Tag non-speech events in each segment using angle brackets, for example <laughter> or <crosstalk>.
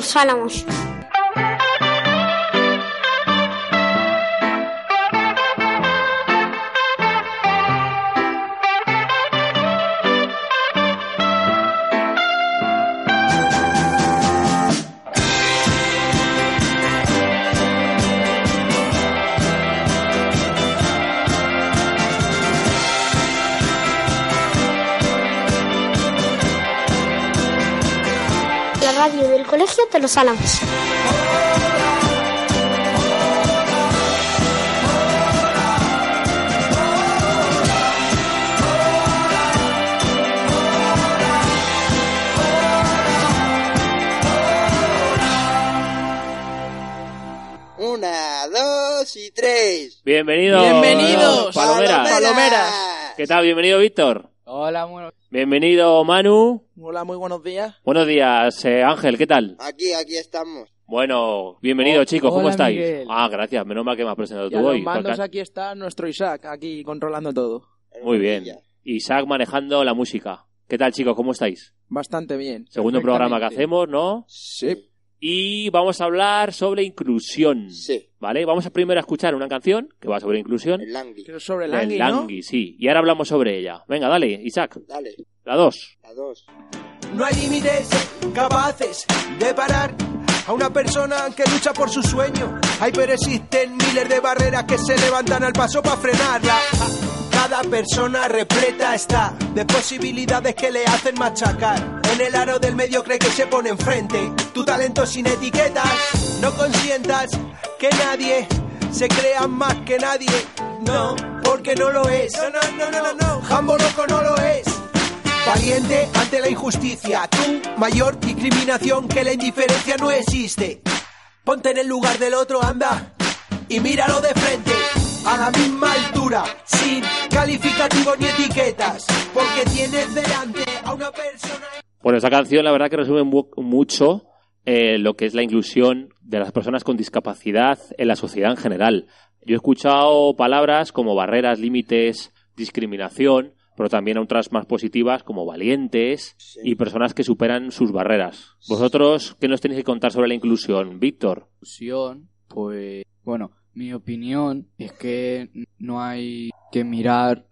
Los Álamos. Los Álamos. Una, dos y tres. Bienvenidos. Bienvenidos. Palomeras. Palomeras. ¿Qué tal? Bienvenido, Víctor. Hola, bueno. Bienvenido, Manu. Hola, muy buenos días. Buenos días, eh, Ángel. ¿Qué tal? Aquí, aquí estamos. Bueno, bienvenido, Oh, chicos. ¿Cómo hola, estáis? Miguel. Ah, gracias. Menos mal que me has presentado Y tú a los hoy. mandos porque- aquí está nuestro Isaac, aquí controlando todo. El Muy bien. Isaac manejando la música. ¿Qué tal, chicos? ¿Cómo estáis? Bastante bien. Segundo programa que hacemos, ¿no? Sí. Y vamos a hablar sobre inclusión. Sí. ¿Vale? Vamos a primero a escuchar una canción que va sobre inclusión. El Langui. Pero sobre el Langui, ¿no? Langui, sí. Y ahora hablamos sobre ella. Venga, dale, Isaac. Dale, La dos. la dos. No hay límites capaces de parar a una persona que lucha por su sueño. Hay pero existen miles de barreras que se levantan al paso para frenarla. Cada persona repleta está de posibilidades que le hacen machacar. En el aro del medio cree que se pone enfrente. Tu talento sin etiquetas. No consientas que nadie se crea más que nadie. No, porque no lo es. No, no, no, no, no, no. Jambo loco no lo es. Valiente ante la injusticia, tú, mayor discriminación que la indiferencia no existe. Ponte en el lugar del otro, anda, y míralo de frente, a la misma altura, sin calificativos ni etiquetas, porque tienes delante a una persona... Bueno, esta canción la verdad que resume mu- mucho eh, lo que es la inclusión de las personas con discapacidad en la sociedad en general. Yo he escuchado palabras como barreras, límites, discriminación, pero también otras más positivas como valientes Sí. y personas que superan sus barreras. ¿Vosotros qué nos tenéis que contar sobre la inclusión? Víctor. inclusión, pues bueno, mi opinión es que no hay que mirar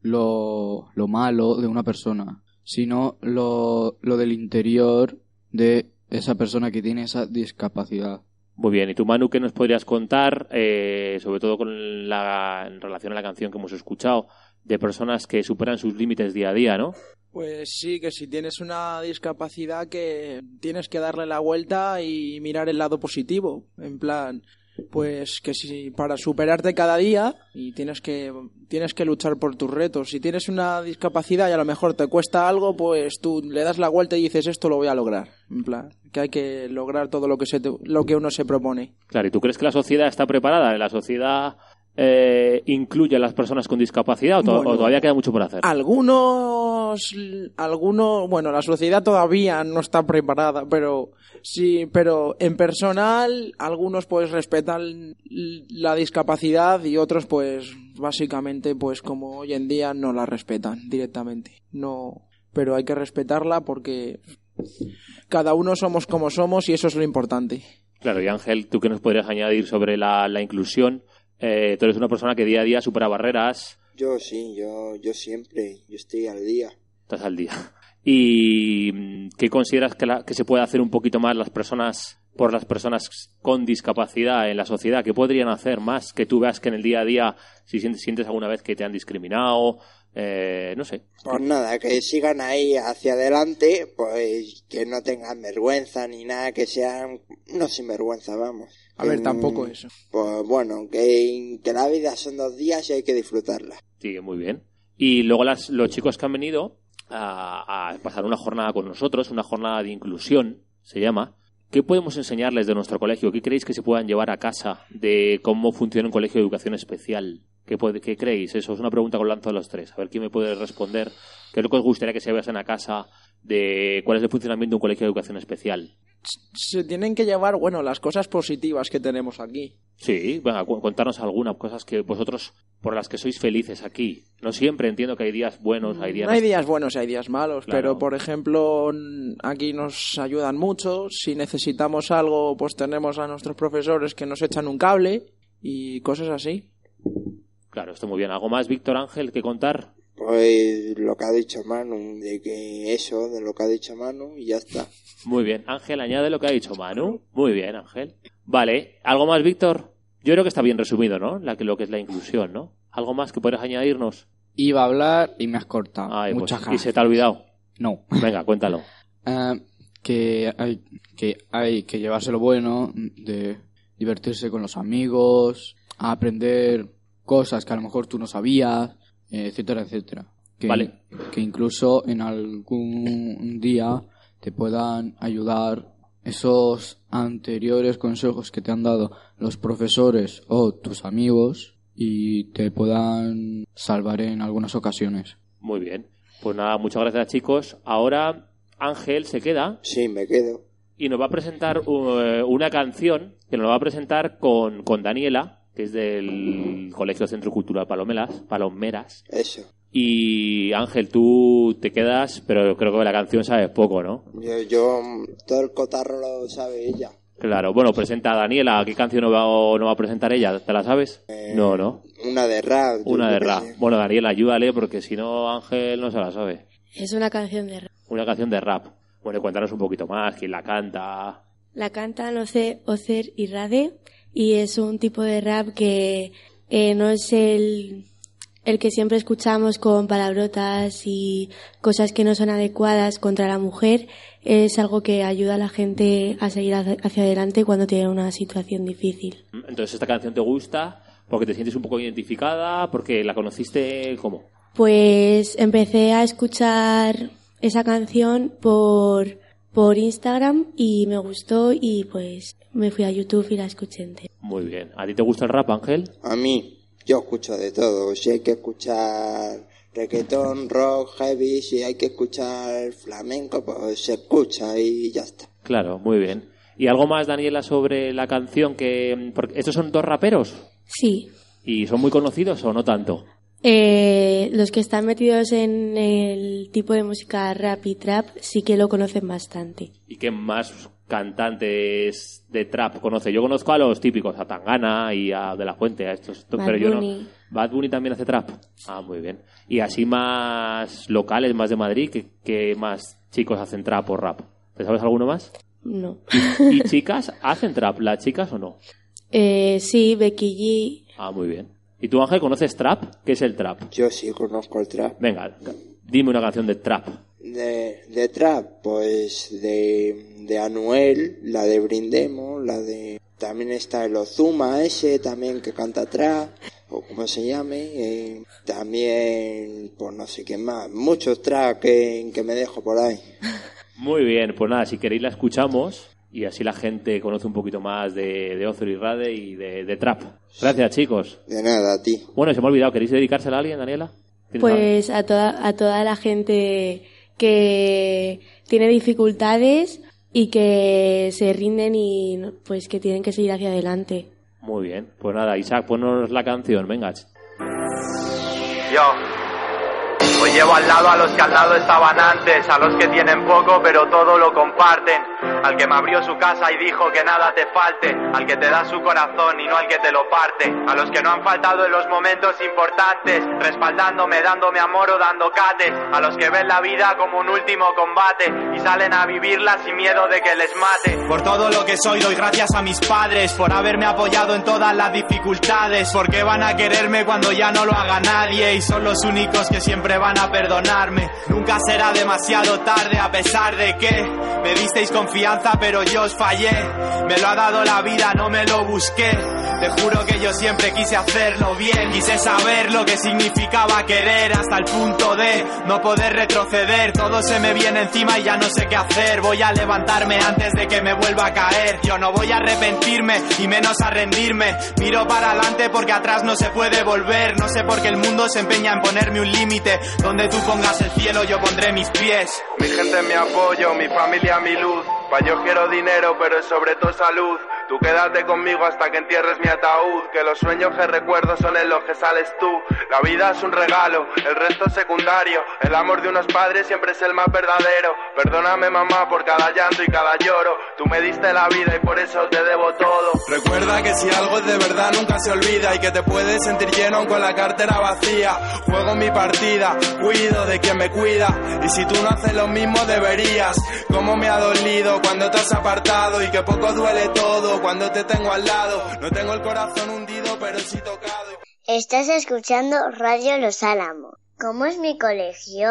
lo, lo malo de una persona, sino lo, lo del interior de esa persona que tiene esa discapacidad. Muy bien, ¿y tú, Manu, qué nos podrías contar, eh, sobre todo con la, en relación a la canción que hemos escuchado, de personas que superan sus límites día a día, ¿no? Pues sí, que si tienes una discapacidad que tienes que darle la vuelta y mirar el lado positivo. En plan, pues que si para superarte cada día y tienes que tienes que luchar por tus retos. Si tienes una discapacidad y a lo mejor te cuesta algo, pues tú le das la vuelta y dices esto lo voy a lograr. En plan, que hay que lograr todo lo que se te- lo que uno se propone. Claro, ¿y tú crees que la sociedad está preparada? ¿La sociedad eh, incluye a las personas con discapacidad o, to- Bueno. o todavía queda mucho por hacer? Algunos, algunos, bueno, la sociedad todavía no está preparada, pero sí, pero en personal, algunos pues respetan la discapacidad y otros pues básicamente pues como hoy en día no la respetan directamente. No, pero hay que respetarla porque cada uno somos como somos y eso es lo importante. Claro, y Ángel, ¿tú qué nos podrías añadir sobre la, la inclusión? Eh, tú eres una persona que día a día supera barreras, Yo sí, yo, yo siempre, yo estoy al día. estás al día. <laughs> ¿Y mm, qué consideras que, la- que se puede hacer un poquito más las personas por las personas con discapacidad en la sociedad? ¿Qué podrían hacer más que tú veas que en el día a día, si sientes, sientes alguna vez que te han discriminado? Eh, no sé. Pues nada, que sigan ahí hacia adelante, pues que no tengan vergüenza ni nada, que sean no sinvergüenza, vamos. A ver, Que, tampoco eso. Pues bueno, que, que la vida son dos días y hay que disfrutarla. Sí, muy bien. Y luego las, los chicos que han venido a, a pasar una jornada con nosotros, una jornada de inclusión, se llama. ¿Qué podemos enseñarles de nuestro colegio? ¿Qué creéis que se puedan llevar a casa de cómo funciona un colegio de educación especial? ¿Qué, puede- qué creéis? Eso es una pregunta que os lanzo a los tres. A ver quién me puede responder. ¿Qué es lo que os gustaría que se vean a casa de cuál es el funcionamiento de un colegio de educación especial. Se tienen que llevar, bueno, las cosas positivas que tenemos aquí. Sí, cu- contarnos algunas cosas que vosotros, por las que sois felices aquí. No siempre entiendo que hay días buenos, hay días... Hay días buenos y hay días malos, Claro. pero por ejemplo, aquí nos ayudan mucho. Si necesitamos algo, pues tenemos a nuestros profesores que nos echan un cable y cosas así. Claro, esto muy bien. ¿Algo más, Víctor Ángel, que contar? Pues lo que ha dicho Manu, de que eso, de lo que ha dicho Manu, y ya está. Muy bien. Ángel, añade lo que ha dicho Manu. Muy bien, Ángel. Vale. ¿Algo más, Víctor? Yo creo que está bien resumido, ¿no? La que, lo que es la inclusión, ¿no? ¿Algo más que puedas añadirnos? Iba a hablar y me has cortado. Ay, pues, Muchas y gracias. se te ha olvidado. No. Venga, cuéntalo. <laughs> Ah, que hay que hay que llevarse lo bueno de divertirse con los amigos, a aprender cosas que a lo mejor tú no sabías, etcétera, etcétera. Que, Vale. que incluso en algún día te puedan ayudar esos anteriores consejos que te han dado los profesores o tus amigos y te puedan salvar en algunas ocasiones. Muy bien. Pues nada, muchas gracias, chicos. Ahora Ángel se queda Sí, me quedo. y nos va a presentar eh, una canción que nos va a presentar con, con Daniela, que es del Colegio Centro Cultural Palomeras, Palomeras. Eso. Y Ángel, tú te quedas, pero creo que la canción sabes poco, ¿no? Yo, yo, todo el cotarro lo sabe ella. Claro, bueno, presenta a Daniela. ¿Qué canción nos va, no va a presentar ella? ¿Te la sabes? No, no. Una de rap. Una de rap. sé. Bueno, Daniela, ayúdale porque si no Ángel no se la sabe. Es una canción de rap. Una canción de rap. Bueno, cuéntanos un poquito más, quién la canta. La cantan Oce- Ocer y Rade y es un tipo de rap que eh, no es el, el que siempre escuchamos con palabrotas y cosas que no son adecuadas contra la mujer. Es algo que ayuda a la gente a seguir hacia hacia adelante cuando tiene una situación difícil. Entonces, ¿esta canción te gusta? ¿Porque te sientes un poco identificada? ¿Porque la conociste cómo? Pues empecé a escuchar esa canción por, por Instagram y me gustó y pues me fui a YouTube y la escuché entera. Muy bien. ¿A ti te gusta el rap, Ángel? A mí, yo escucho de todo. Si hay que escuchar reggaetón, rock, heavy, si hay que escuchar flamenco, pues se escucha y ya está. Claro, muy bien. ¿Y algo más, Daniela, sobre la canción que... Porque estos son dos raperos Sí, y son muy conocidos o no tanto. eh, los que están metidos en el tipo de música rap y trap sí que lo conocen bastante. ¿Y qué más cantantes de trap conoce? Yo conozco a los típicos, a Tangana y a De La Fuente, a estos, pero yo no. Bunny. Bad Bunny también hace trap. Ah, muy bien. Y así más locales, más de Madrid, ¿qué, qué más chicos hacen trap o rap? ¿Te sabes alguno más? No. ¿Y <laughs> chicas hacen trap? ¿Las chicas o no? Eh, sí, Becky Ah, muy bien. ¿Y tú, Ángel, conoces trap? ¿Qué es el trap? Yo sí conozco el trap. Venga, dime una canción de trap. De, de trap, pues de, de Anuel, la de Brindemos, la de... También está el Ozuma ese, también que canta trap, o como se llame. eh, también, pues no sé qué más. Muchos trap que, que me dejo por ahí. Muy bien, pues nada, si queréis la escuchamos y así la gente conoce un poquito más de, de Ozzy y Rade y de, de trap. Gracias, chicos. De nada, a ti. Bueno, se me ha olvidado, ¿queréis dedicársela a alguien, Daniela? ¿Tienes Pues a toda, a toda la gente que tiene dificultades y que se rinden y pues que tienen que seguir hacia adelante. Muy bien, pues nada, Isaac, ponnos la canción, venga. Llevo al lado a los que al lado estaban antes, a los que tienen poco pero todo lo comparten, al que me abrió su casa y dijo que nada te falte, al que te da su corazón y no al que te lo parte, a los que no han faltado en los momentos importantes, respaldándome, dándome amor o dando cates, a los que ven la vida como un último combate y salen a vivirla sin miedo de que les mate. Por todo lo que soy doy gracias a mis padres, por haberme apoyado en todas las dificultades, porque van a quererme cuando ya no lo haga nadie y son los únicos que siempre van a perdonarme. Nunca será demasiado tarde a pesar de que me disteis confianza pero yo os fallé. Me lo ha dado la vida, no me lo busqué. Te juro que yo siempre quise hacerlo bien, quise saber lo que significaba querer hasta el punto de no poder retroceder. Todo se me viene encima y ya no sé qué hacer. Voy a levantarme antes de que me vuelva a caer. Yo no voy a arrepentirme y menos a rendirme. Miro para adelante porque atrás no se puede volver. No sé por qué el mundo se empeña en ponerme un límite. Donde tú pongas el cielo yo pondré mis pies. Mi gente mi apoyo, mi familia mi luz. Pa' yo quiero dinero, pero es sobre todo salud. Tú quédate conmigo hasta que entierres mi ataúd. Que los sueños que recuerdo son en los que sales tú. La vida es un regalo, el resto es secundario. El amor de unos padres siempre es el más verdadero. Perdóname mamá por cada llanto y cada lloro. Tú me diste la vida y por eso te debo todo. Recuerda que si algo es de verdad nunca se olvida y que te puedes sentir lleno con la cartera vacía. Juego mi partida, cuido de quien me cuida. Y si tú no haces lo mismo deberías. Cómo me ha dolido cuando te apartado y que poco duele todo cuando te tengo al lado. No tengo el corazón hundido, pero sí tocado. Estás escuchando Radio Los Álamos. ¿Cómo es mi colegio?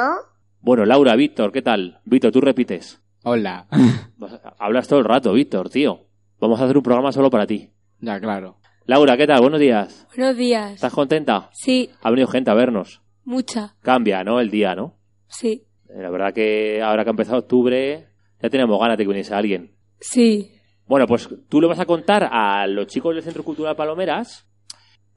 Bueno, Laura, Víctor, ¿qué tal? Víctor, tú repites. Hola. <laughs> Hablas todo el rato, Víctor, tío. Vamos a hacer un programa solo para ti. ya, claro. Laura, ¿qué tal? Buenos días. Buenos días. ¿Estás contenta? Sí, Ha venido gente a vernos. mucha. Cambia, ¿no? El día, ¿no? Sí, Eh, La verdad que ahora que ha empezado octubre, ya tenemos ganas de que viniese alguien. sí. Bueno, pues tú le vas a contar a los chicos del Centro Cultural Palomeras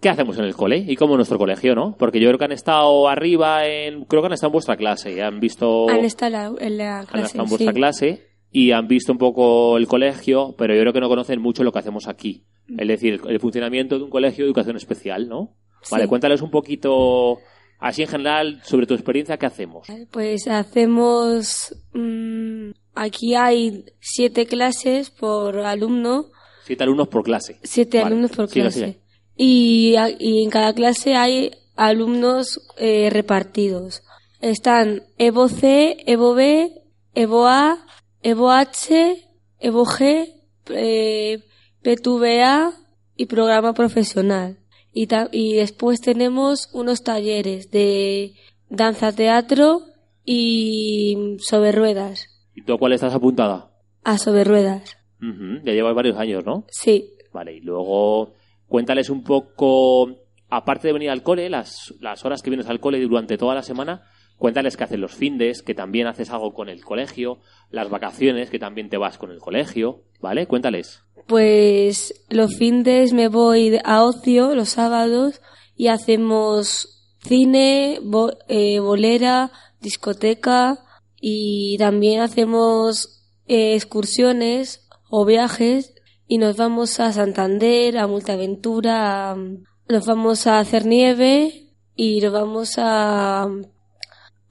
qué hacemos en el cole y cómo en nuestro colegio, ¿no? Porque yo creo que han estado arriba en... Creo que han estado en vuestra clase y han visto... Han estado en la, la han clase. estado en vuestra sí. clase y han visto un poco el colegio, pero yo creo que no conocen mucho lo que hacemos aquí. Es decir, el, el funcionamiento de un colegio de educación especial, ¿no? Vale, Sí. cuéntales un poquito, así en general, sobre tu experiencia, ¿qué hacemos? Pues hacemos... mm, aquí hay siete clases por alumno, Siete alumnos por clase. siete Vale, alumnos por clase. Y, en cada clase hay alumnos eh, repartidos. Están Evo C, Evo B, Evo A, Evo H, Evo G, eh, P2BA y programa profesional. Y, ta- y después tenemos unos talleres de danza teatro y sobre ruedas. ¿Y tú a cuál estás apuntada? A sobre ruedas. Ya llevas varios años, ¿no? Sí. Vale, y luego cuéntales un poco, aparte de venir al cole, las, las horas que vienes al cole durante toda la semana, cuéntales que hacen los findes, que también haces algo con el colegio, las vacaciones, que también te vas con el colegio, ¿vale? Cuéntales. Pues los fines me voy a ocio los sábados y hacemos cine, bo- eh, bolera, discoteca y también hacemos eh, excursiones o viajes y nos vamos a Santander, a Multaventura, nos vamos a hacer nieve y nos vamos a, a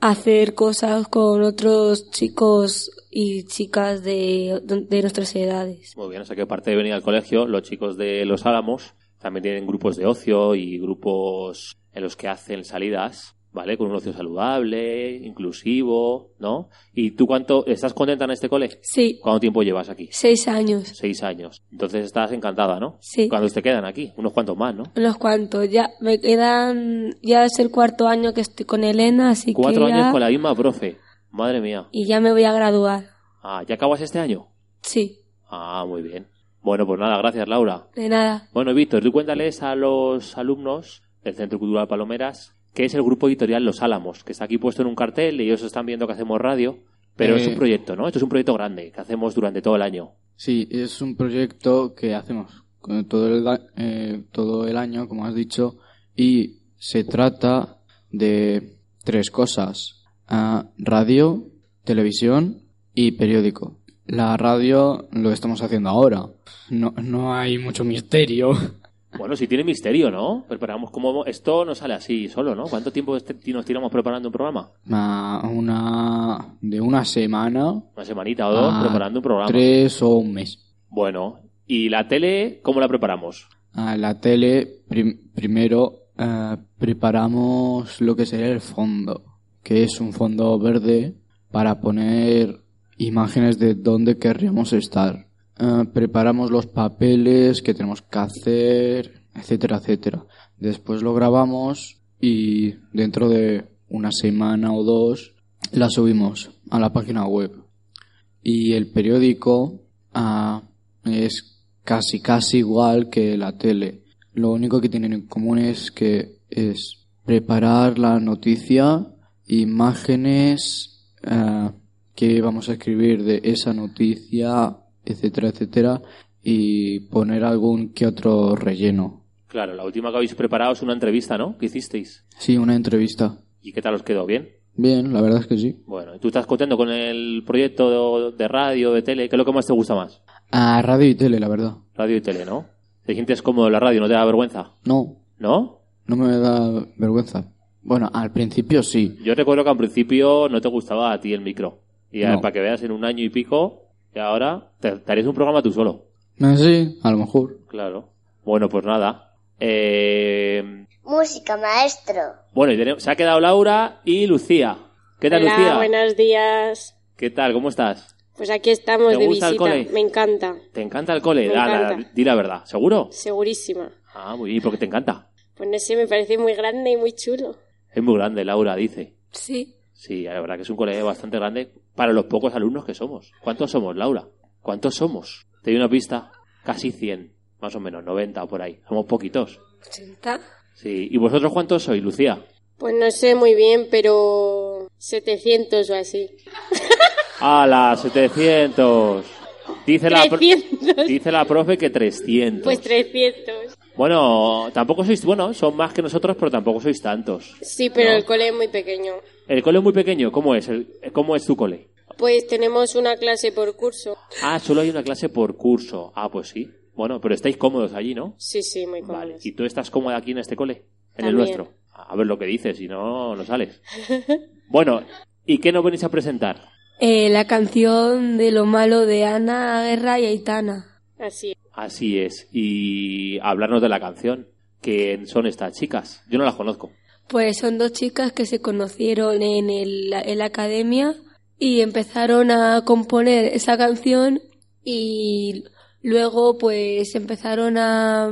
hacer cosas con otros chicos y chicas de, de nuestras edades. Muy bien, o sea que aparte de venir al colegio, los chicos de Los Álamos también tienen grupos de ocio y grupos en los que hacen salidas, ¿vale? Con un ocio saludable, inclusivo, ¿no? ¿Y tú cuánto, estás contenta en este cole? Sí, ¿Cuánto tiempo llevas aquí? seis años. Seis años. Entonces estás encantada, ¿no? Sí. ¿Cuántos te quedan aquí? Unos cuantos más, ¿no? Unos cuantos. Ya me quedan. Ya es el cuarto año que estoy con Elena, así Cuatro que. ya- años con la misma profe. Madre mía. Y ya me voy a graduar. Ah, ¿ya acabas este año? Sí, Ah, muy bien. Bueno, pues nada, gracias Laura. de nada. Bueno, Víctor, tú cuéntales a los alumnos del Centro Cultural Palomeras que es el grupo editorial Los Álamos, que está aquí puesto en un cartel y ellos están viendo que hacemos radio, pero Eh. es un proyecto, ¿no? Esto es un proyecto grande que hacemos durante todo el año. Sí, es un proyecto que hacemos con todo el, eh, todo el año, como has dicho, y se trata de tres cosas. Ah, radio, televisión y periódico. La radio lo estamos haciendo ahora. No, no hay mucho misterio. <laughs> Bueno, si tiene misterio, ¿no? Preparamos como... Esto no sale así solo, ¿no? ¿Cuánto tiempo este- nos tiramos preparando un programa? Ah, una, de una semana Una semanita o dos a preparando un programa. tres o un mes. Bueno, ¿y la tele cómo la preparamos? A la tele, prim- primero eh, preparamos lo que sería el fondo, que es un fondo verde para poner imágenes de dónde querríamos estar. Eh, preparamos los papeles que tenemos que hacer, etcétera, etcétera. Después lo grabamos y dentro de una semana o dos la subimos a la página web. Y el periódico ah, es casi casi igual que la tele. Lo único que tienen en común es que es preparar la noticia, imágenes ah, que vamos a escribir de esa noticia, etcétera, etcétera, y poner algún que otro relleno. Claro, la última que habéis preparado es una entrevista, ¿no? ¿Qué hicisteis? Sí, una entrevista. ¿Y qué tal os quedó? ¿Bien? Bien, la verdad es que sí. Bueno, ¿y tú estás contento con el proyecto de radio, de tele? ¿Qué es lo que más te gusta más? A radio y tele, la verdad. Radio y tele, ¿no? ¿Te sientes cómodo en la radio? ¿No te da vergüenza? No, ¿No? no me da vergüenza. Bueno, al principio sí. Yo recuerdo que al principio no te gustaba a ti el micro. Y No. para que veas en un año y pico, y ahora te, te harías un programa tú solo. No sí, a lo mejor. Claro. Bueno, pues nada. Eh, Música, maestro. bueno, y tenemos- se ha quedado Laura y Lucía. ¿Qué tal, Hola, Lucía? buenos días. ¿Qué tal? ¿Cómo estás? Pues aquí estamos ¿Te de gusta el visita. cole? Me encanta, ¿Te encanta el cole? Me Da, encanta. di la verdad. ¿Seguro? segurísima. Ah, muy bien. ¿Y por qué te encanta? Pues no sé, me parece muy grande y muy chulo. Es muy grande, Laura, dice. Sí. Sí, la verdad que es un colegio bastante grande para los pocos alumnos que somos. ¿Cuántos somos, Laura? ¿Cuántos somos? Te doy una pista. Casi 100, más o menos, 90 o por ahí. Somos poquitos. Sí. ¿Y vosotros cuántos sois, Lucía? Pues no sé muy bien, pero 700 o así. ¡A las 700! Dice la, pro- 300. dice la profe que 300. Pues 300. Bueno, tampoco sois, bueno, son más que nosotros, pero tampoco sois tantos. Sí, pero No. el cole es muy pequeño. El cole es muy pequeño, ¿cómo es? El- ¿Cómo es tu cole? Pues tenemos una clase por curso. Ah, solo hay una clase por curso. Ah, pues sí. Bueno, pero estáis cómodos allí, ¿no? Sí, sí, muy cómodos. Vale. ¿Y tú estás cómoda aquí en este cole? En el nuestro. A ver lo que dices, si no, no sales. <laughs> bueno, ¿y qué nos venís a presentar? Eh, la canción de lo malo de Ana Guerra y Aitana. Así. Así es. Y hablarnos de la canción. ¿Quién son estas chicas? Yo no las conozco. Pues son dos chicas que se conocieron en, el, la academia y empezaron a componer esa canción y luego pues empezaron a,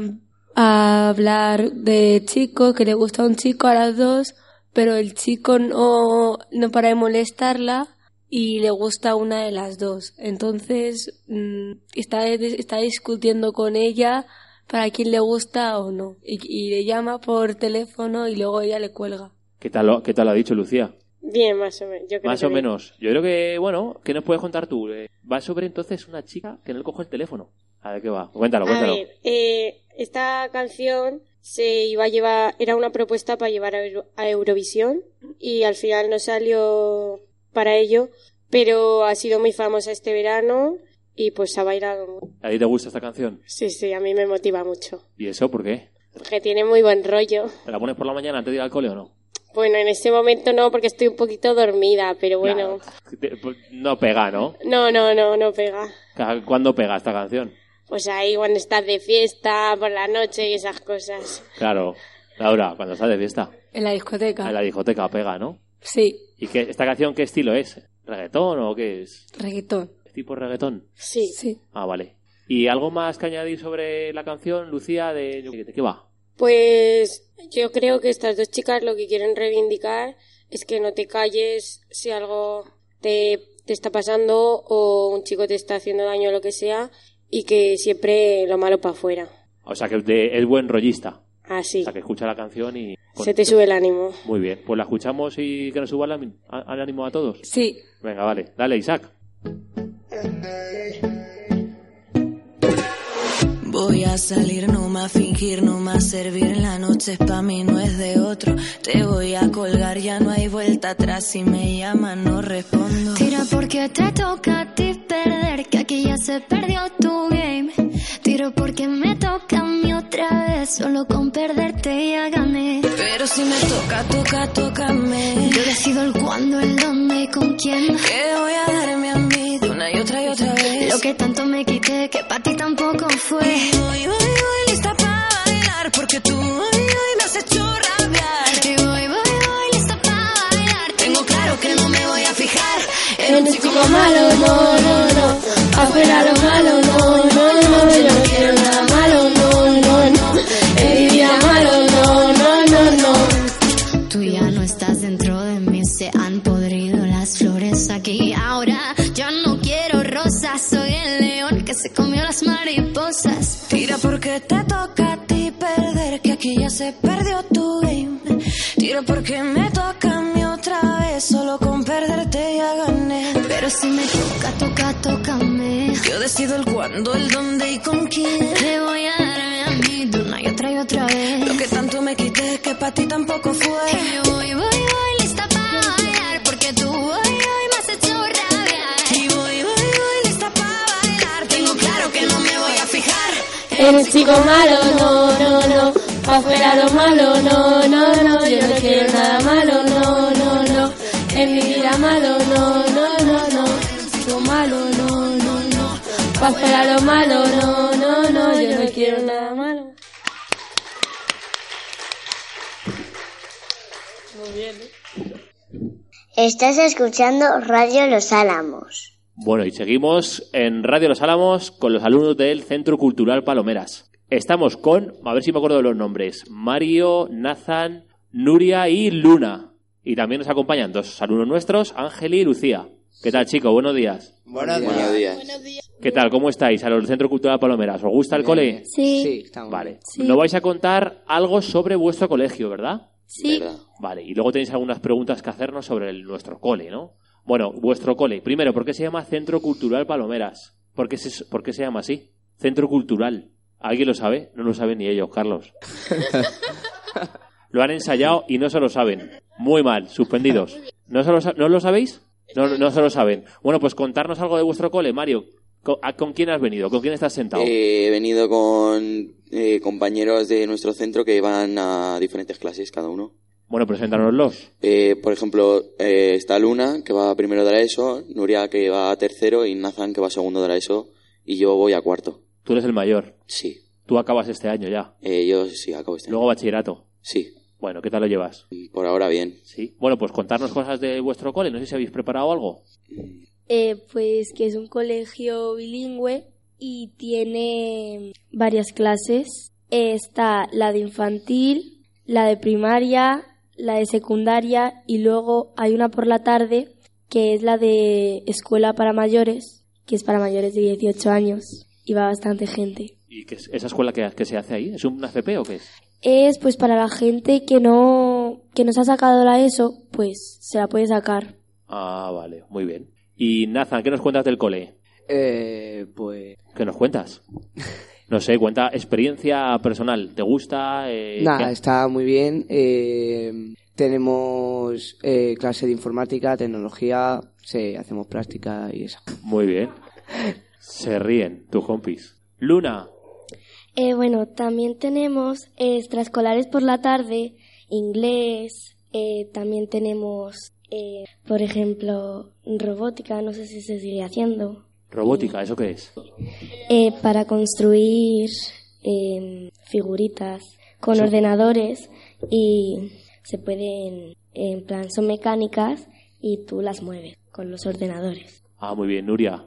a hablar de chicos, que le gusta un chico a las dos, pero el chico no, no para de molestarla y le gusta una de las dos. Entonces mm, está, está discutiendo con ella para quién le gusta o no. Y, y le llama por teléfono y luego ella le cuelga. ¿Qué tal, lo- qué tal ha dicho Lucía? Bien, más o menos. Yo creo Más que o bien. menos. Yo creo que, bueno, ¿qué nos puedes contar tú? Eh, va sobre entonces una chica que no le coge el teléfono. A ver qué va. Cuéntalo, A cuéntalo. ver, eh, esta canción se iba a llevar, era una propuesta para llevar a, Euro- a Eurovisión y al final no salió para ello, pero ha sido muy famosa este verano y pues ha bailado. mu- ¿A ti te gusta esta canción? Sí, sí, a mí me motiva mucho, ¿Y eso por qué? porque tiene muy buen rollo. ¿Te la pones por la mañana antes de ir al cole o no? Bueno, en este momento no, porque estoy un poquito dormida, pero bueno. Pues, No pega, ¿no? No, no, no, no pega. ¿Cuándo pega esta canción? Pues ahí cuando estás de fiesta, por la noche y esas cosas. Claro. Laura, cuando estás de fiesta. En la discoteca. En la discoteca pega, ¿no? Sí, ¿Y qué, esta canción qué estilo es? ¿Reggaetón o qué es? reggaetón. ¿Es tipo reggaetón? Sí. Sí. Ah, vale. ¿Y algo más que añadir sobre la canción, Lucía, de, de qué va? Pues yo creo que estas dos chicas lo que quieren reivindicar es que no te calles si algo te, te está pasando o un chico te está haciendo daño o lo que sea y que siempre lo malo para afuera. O sea, que es, de- es buen rollista. Así, O sea, que escucha la canción y... se te sube el ánimo. Muy bien. Pues la escuchamos y que nos suba el, ánimo a todos. Sí. Venga, vale. Dale, Isaac. Voy a salir, no más fingir, no más servir. La noche es pa' mí, no es de otro. Te voy a colgar, ya no hay vuelta atrás. Si me llaman, no respondo. Tira porque te toca a ti perder, que aquí ya se perdió tu game. Tiro porque me toca a mí otra vez, solo con perderte ya gané. Pero si me toca, toca, tócame. Yo decido el cuándo, el dónde y con quién. Que voy a darme a mí de una y otra y otra vez. Lo que tanto me quité, que para ti tampoco fue. Y voy, voy, voy, lista para bailar. Porque tú hoy, hoy me has hecho rabiar. Y voy, voy, voy, lista para bailar. Tengo claro que no me voy a fijar en un chico malo, no, no, no. Afuera lo malo, no, no, no. Yo no quiero se perdió tu game. Tiro porque me toca a mí otra vez. Solo con perderte ya gané. Pero si me toca, toca, tócame. Yo decido el cuándo, el dónde y con quién. Te voy a darme a mí de una y otra y otra vez. Lo que tanto me quité que para ti tampoco fue. Que voy, voy, voy lista para bailar. Porque tú hoy, hoy me has hecho rabiar. Y voy, voy, voy lista para bailar. Tengo claro que no me voy a fijar. Eres chico malo, no, no, no. Pa' fuera lo malo, no, no, no. Yo no quiero nada malo, no, no, no. En mi vida malo, no, no, no, no. Chico malo, no, no, no. Pa' fuera lo malo, no, no, no. Yo no quiero nada malo. Muy bien, ¿eh? Estás escuchando Radio Los Álamos. Bueno, y seguimos en Radio Los Álamos con los alumnos del Centro Cultural Palomeras. Estamos con, a ver si me acuerdo de los nombres, Mario, Nathan, Nuria y Luna. Y también nos acompañan dos alumnos nuestros, Ángel y Lucía. ¿Qué tal, chicos? Buenos días. Buenos días. ¿Qué tal? ¿Cómo estáis a los del Centro Cultural Palomeras? ¿Os gusta el cole? Sí. Vale. Sí. Nos vais a contar algo sobre vuestro colegio, ¿verdad? Sí. Vale, y luego tenéis algunas preguntas que hacernos sobre el- nuestro cole, ¿no? Bueno, vuestro cole. Primero, ¿por qué se llama Centro Cultural Palomeras? ¿Por qué se, por qué se llama así? Centro Cultural. ¿Alguien lo sabe? No lo saben ni ellos, Carlos. lo han ensayado y no se lo saben. Muy mal, suspendidos. ¿No, se lo, sa- ¿no lo sabéis? No, no se lo saben. Bueno, pues contarnos algo de vuestro cole, Mario. ¿Con, a- con quién has venido? ¿Con quién estás sentado? Eh, he venido con eh, compañeros de nuestro centro que van a diferentes clases cada uno. Bueno, presentárnoslos. Eh, por ejemplo, eh, está Luna, que va primero de la ESO, Nuria, que va a tercero, y Nathan, que va a segundo de la ESO, y yo voy a cuarto. Tú eres el mayor. Sí. Tú acabas este año ya. Eh, yo sí, acabo este año. Luego bachillerato. Sí. Bueno, ¿qué tal lo llevas? Por ahora bien. Sí. Bueno, pues contarnos cosas de vuestro cole. No sé si habéis preparado algo. Eh, pues que es un colegio bilingüe y tiene varias clases. Eh, está la de infantil, la de primaria, la de secundaria y luego hay una por la tarde que es la de escuela para mayores, que es para mayores de 18 años y va bastante gente. ¿Y qué es esa escuela que, que se hace ahí? ¿Es un FP o qué es? Es pues para la gente que no que no se ha sacado la ESO, pues se la puede sacar. Ah, vale, muy bien. Y Nathan, ¿qué nos cuentas del cole? Eh, pues... ¿Qué nos cuentas? No sé, cuenta experiencia personal. ¿Te gusta? Eh, Nada, ¿qué? está muy bien. eh, tenemos eh, clase de informática, tecnología, sí, hacemos práctica y eso. Muy bien. <laughs> Se ríen, tus compis. Luna, Eh, bueno, también tenemos extraescolares por la tarde, inglés, eh, también tenemos, eh, por ejemplo, robótica, no sé si se sigue haciendo, robótica, ¿eso qué es? eh, para construir eh, figuritas con ordenadores y se pueden, en plan, son mecánicas y tú las mueves con los ordenadores. Ah, muy bien, Nuria.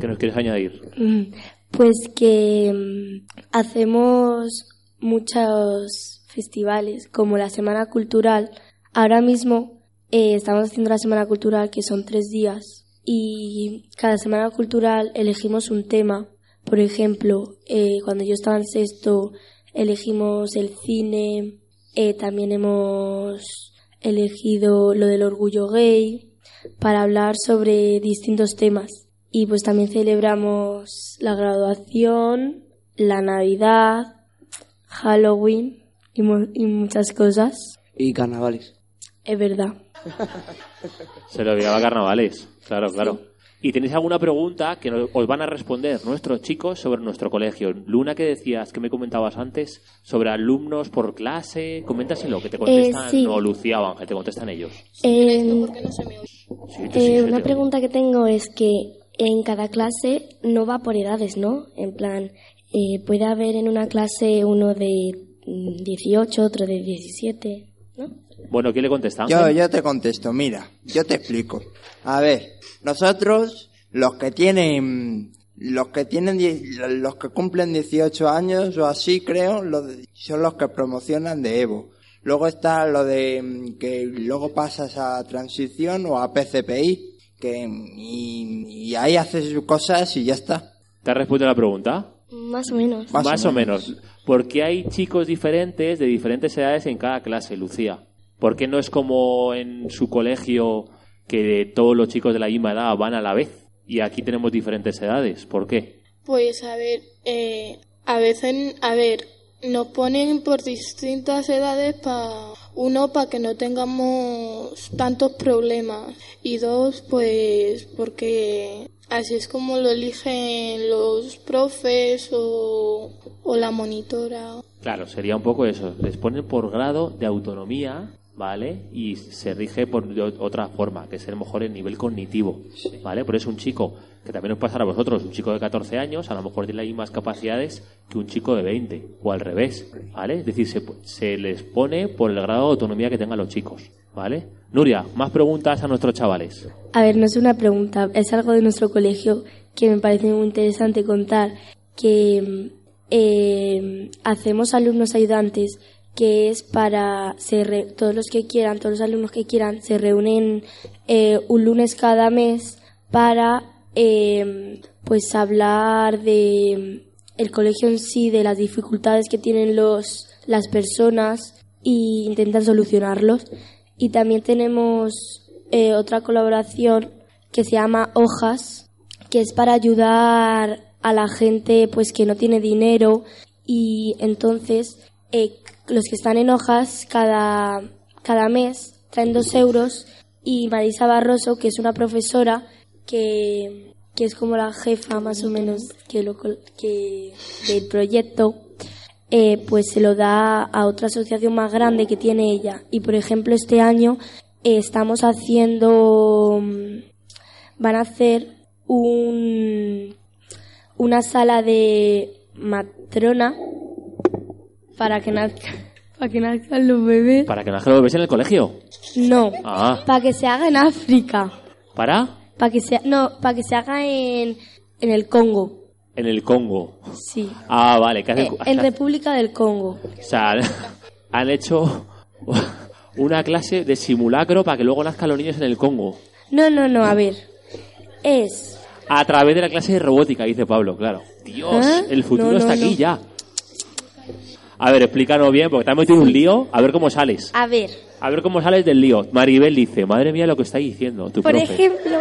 ¿Qué nos quieres añadir? Mm, Pues que mm, hacemos muchos festivales, como la Semana Cultural. Ahora mismo eh, estamos haciendo la Semana Cultural, que son tres días, y cada Semana Cultural elegimos un tema. Por ejemplo, eh, cuando yo estaba en sexto, elegimos el cine, eh, también hemos elegido lo del orgullo gay, para hablar sobre distintos temas. Y pues también celebramos la graduación, la Navidad, Halloween y, mu- y muchas cosas. Y carnavales. Es verdad. <laughs> Se le olvidaba carnavales. Claro, claro. ¿Y tenéis alguna pregunta que os van a responder nuestros chicos sobre nuestro colegio? Luna, que decías, que me comentabas antes, sobre alumnos por clase, coméntaselo, que te contestan, Eh, sí. o Lucía o Ángel, te contestan ellos. Eh, Sí, tú sí, eh, sí, una pregunta que tengo es que en cada clase no va por edades, ¿no? En plan, eh, puede haber en una clase uno de mm, 18, otro de 17, ¿no? Bueno, ¿quién le contesta? Yo, yo te contesto, mira, yo te explico. A ver, nosotros, los que tienen, los que tienen, die- los que cumplen 18 años o así, creo, los son los que promocionan de Evo. Luego está lo de mm, que luego pasas a transición o a PCPI, que, y, y ahí haces sus cosas y ya está. ¿Te has respondido la pregunta? Más o menos. Más, o menos. Porque hay chicos diferentes, de diferentes edades en cada clase, Lucía. ¿Por qué no es como en su colegio que todos los chicos de la misma edad van a la vez? Y aquí tenemos diferentes edades. ¿Por qué? Pues a ver, eh, a veces, a ver, nos ponen por distintas edades para uno para que no tengamos tantos problemas y dos pues porque así es como lo eligen los profes o, o la monitora. Claro, sería un poco eso. Les ponen por grado de autonomía, ¿vale? Y se rige por otra forma, que es a lo mejor el nivel cognitivo, ¿vale? Por eso un chico, que también os pasará a vosotros, un chico de 14 años, a lo mejor tiene las mismas capacidades que un chico de 20, o al revés, ¿vale? Es decir, se, se les pone por el grado de autonomía que tengan los chicos, ¿vale? Nuria, más preguntas a nuestros chavales. A ver, no es una pregunta, es algo de nuestro colegio que me parece muy interesante contar, que eh, hacemos alumnos ayudantes que es para se re- todos los que quieran, todos los alumnos que quieran, se reúnen eh, un lunes cada mes para eh, pues hablar de mm, el colegio en sí, de las dificultades que tienen los las personas y intentan solucionarlos. Y también tenemos eh, otra colaboración que se llama Hojas, que es para ayudar a la gente pues que no tiene dinero y entonces eh, los que están en hojas cada, cada mes traen dos euros y Marisa Barroso, que es una profesora que, que es como la jefa más o menos que lo, que, del proyecto, eh, pues se lo da a otra asociación más grande que tiene ella. Y por ejemplo este año eh, estamos haciendo, mm, van a hacer un, una sala de matrona para que nazca, para que nazcan los bebés. ¿Para que nazcan los bebés en el colegio? No, Ah, para que se haga en África. ¿para? Para que se, no, para que se haga en, en el Congo. En el Congo. Sí. Ah, vale, que hacen- Eh, en República del Congo. O sea, han- <laughs> han hecho una clase de simulacro para que luego nazcan los niños en el Congo. No, no, no, a ver. Es. A través de la clase de robótica, dice Pablo, claro. Dios, ¿Eh? el futuro No, no, está aquí no. ya. A ver, explícanos bien, porque te has metido en un lío. A ver cómo sales. A ver, A ver cómo sales del lío. Maribel dice, madre mía lo que está diciendo tu por profe. ejemplo,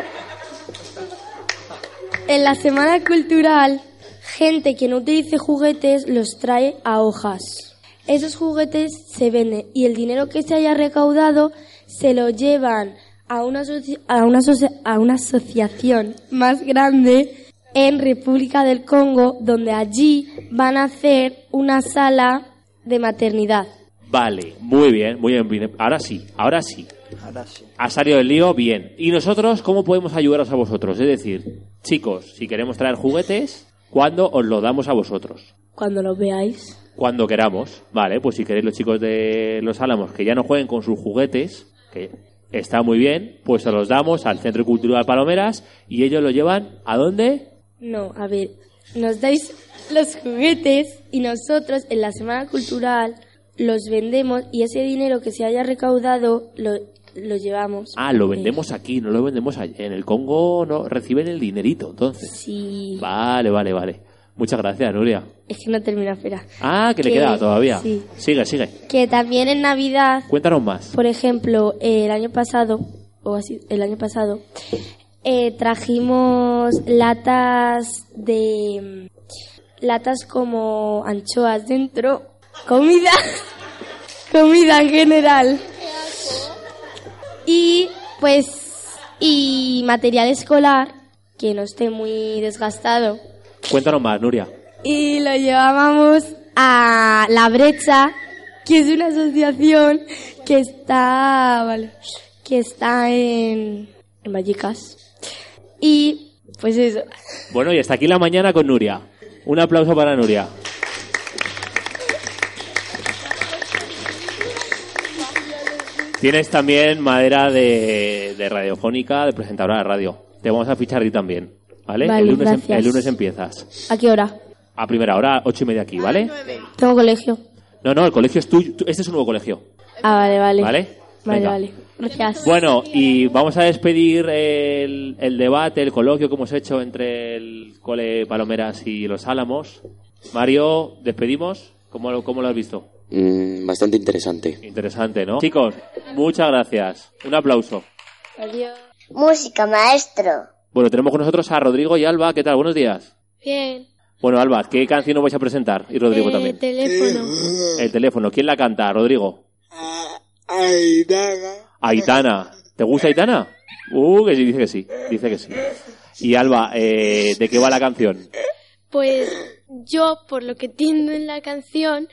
en la semana cultural, gente que no utilice juguetes los trae a hojas. Esos juguetes se venden y el dinero que se haya recaudado se lo llevan a una, a una, a una asociación más grande en República del Congo, donde allí van a hacer una sala de maternidad. Vale, muy bien, muy bien. Ahora sí, ahora sí. Ahora sí. Ha salido el lío, bien. ¿Y nosotros cómo podemos ayudaros a vosotros? Es decir, chicos, si queremos traer juguetes, ¿cuándo os lo damos a vosotros? Cuando lo veáis. Cuando queramos. Vale, pues si queréis los chicos de Los Álamos que ya no jueguen con sus juguetes, que está muy bien, pues se los damos al Centro Cultural Palomeras y ellos lo llevan ¿a dónde? No, a ver, nos dais los juguetes y nosotros en la Semana Cultural los vendemos y ese dinero que se haya recaudado lo, lo llevamos. Ah, lo vendemos aquí, no lo vendemos allá. En el Congo no reciben el dinerito, entonces. Sí. Vale, vale, vale. Muchas gracias, Nuria. Es que no termina, espera. Ah, que le Que- queda todavía. sí. Sigue, sigue. Que también en Navidad, Cuéntanos más. por ejemplo, el año pasado, o así, el año pasado, eh, trajimos latas de... latas como anchoas dentro, comida, <laughs> comida en general. Y pues, y material escolar que no esté muy desgastado. Cuéntanos más, Nuria. Y lo llevábamos a La Brecha, que es una asociación que está, vale, que está en, en Vallecas. Y pues eso. Bueno, y hasta aquí la mañana con Nuria. Un aplauso para Nuria. Tienes también madera de, de radiofónica, de presentadora de radio. Te vamos a fichar a ti también, ¿vale? Vale, el, lunes, em- el lunes empiezas. ¿A qué hora? A primera hora, ocho y media aquí, ¿vale? Tengo colegio. No, no, el colegio es tuyo. Este es un nuevo colegio, Ah, vale, vale. ¿vale? Vale, Venga. vale. Gracias. Bueno, y vamos a despedir el, el debate, el coloquio que hemos hecho entre el Cole Palomeras y los Álamos. Mario, despedimos. ¿Cómo, lo- cómo lo has visto? Mm, bastante interesante. Interesante, ¿no? Chicos, muchas gracias. Un aplauso. Adiós. Música, maestro. Bueno, tenemos con nosotros a Rodrigo y Alba. ¿Qué tal? Buenos días. Bien. Bueno, Alba, ¿qué canción nos vais a presentar? Y Rodrigo Eh, también. teléfono. El teléfono. ¿Quién la canta? Rodrigo. Aitana. Aitana. ¿Te gusta Aitana? Uh, que sí, dice que sí. Dice que sí. Y Alba, eh, ¿de qué va la canción? Pues yo, por lo que entiendo en la canción,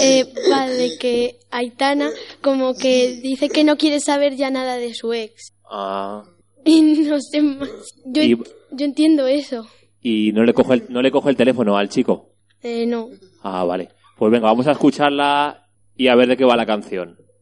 eh, va de que Aitana como que dice que no quiere saber ya nada de su ex. Ah, Y no sé más. Yo, Y- yo entiendo eso. y no le coge el, no le coge el teléfono al chico. Eh, no. Ah, vale. Pues venga, vamos a escucharla y a ver de qué va la canción.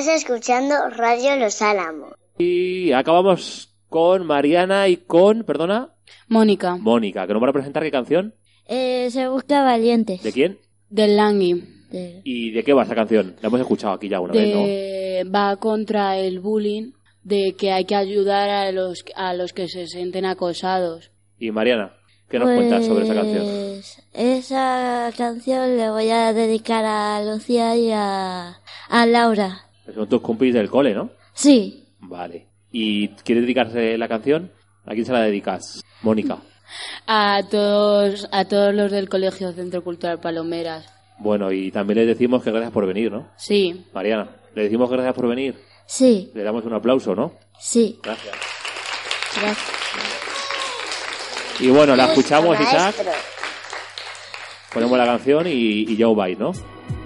Estás escuchando Radio Los Álamos. Y acabamos con Mariana y con, perdona, Mónica. Mónica, que nos van a presentar qué canción. Eh, se busca valientes. ¿De quién? Del Langui. De- ¿Y de qué va esa canción? La hemos escuchado aquí ya una vez, Va contra el bullying, de que hay que ayudar a los, a los que se sienten acosados. Y Mariana, ¿qué nos cuentas sobre esa canción? Pues, Esa canción le voy a dedicar a Lucía y a, a Laura. Que Son tus compis del cole, ¿no? Sí, Vale. ¿Y quieres dedicarse la canción? ¿A quién se la dedicas? Mónica. A todos, a todos los del Colegio Centro Cultural Palomeras. Bueno, y también les decimos que gracias por venir, ¿no? Sí. Mariana, le decimos que gracias por venir. sí, Le damos un aplauso, ¿no? sí. Gracias. Gracias. Y bueno, la escuchamos. Isaac. Ponemos la canción y, y ya os vais, ¿no?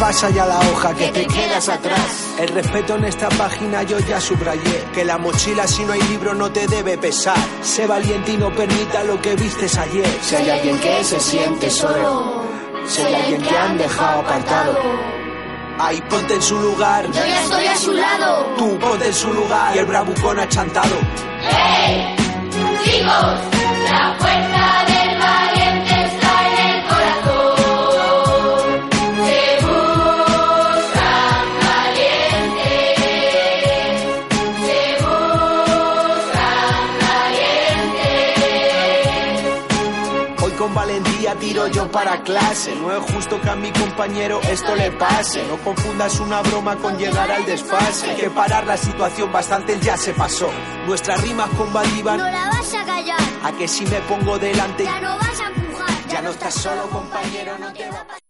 Pasa ya la hoja que te quedas atrás. El respeto en esta página yo ya subrayé. Que la mochila si no hay libro no te debe pesar. Sé valiente y no permita lo que vistes ayer. Si hay alguien que se siente solo. Si hay alguien que han dejado apartado. Ahí ponte en su lugar. Yo ya estoy a su lado. Tú ponte en su lugar. Y el bravucón achantado. ¡Hey! Chicos, la fuerza del valiente tiro yo para clase. No es justo que a mi compañero esto le pase. No confundas una broma con llegar al desfase. Hay que parar la situación, bastante ya se pasó. Nuestras rimas combatían No la vas a callar. a que si me pongo delante Ya no vas a empujar. ya no estás solo compañero, no te va a pasar.